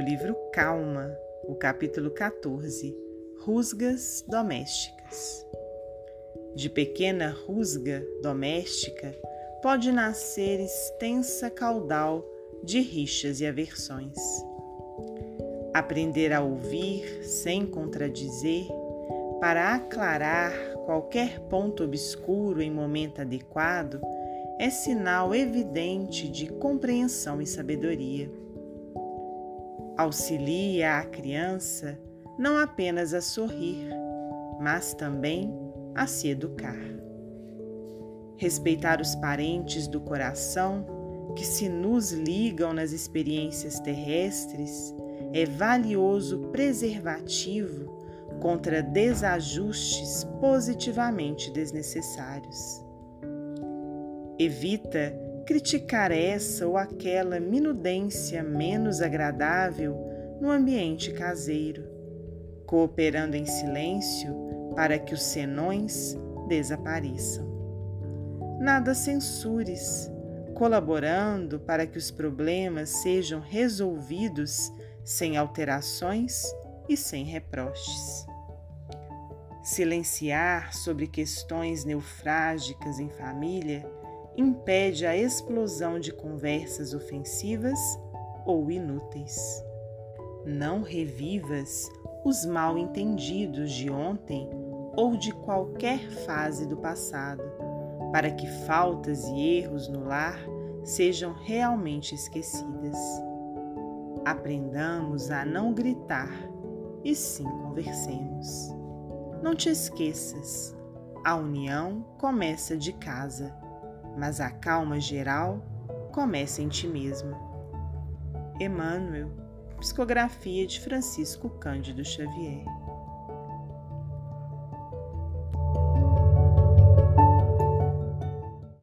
livro Calma, o capítulo 14 Rusgas Domésticas. De pequena rusga doméstica pode nascer extensa caudal de rixas e aversões. Aprender a ouvir sem contradizer, para aclarar qualquer ponto obscuro em momento adequado, é sinal evidente de compreensão e sabedoria. Auxilia a criança não apenas a sorrir, mas também a se educar. Respeitar os parentes do coração que se nos ligam nas experiências terrestres é valioso preservativo contra desajustes positivamente desnecessários. Evita criticar essa ou aquela minudência menos agradável no ambiente caseiro, cooperando em silêncio para que os senões desapareçam. Nada censures, colaborando para que os problemas sejam resolvidos sem alterações e sem reproches. Silenciar sobre questões neufrágicas em família impede a explosão de conversas ofensivas ou inúteis. Não revivas os mal entendidos de ontem ou de qualquer fase do passado, para que faltas e erros no lar sejam realmente esquecidas. Aprendamos a não gritar e sim conversemos. Não te esqueças, a união começa de casa mas a calma geral começa em ti mesmo. Emmanuel, psicografia de Francisco Cândido Xavier.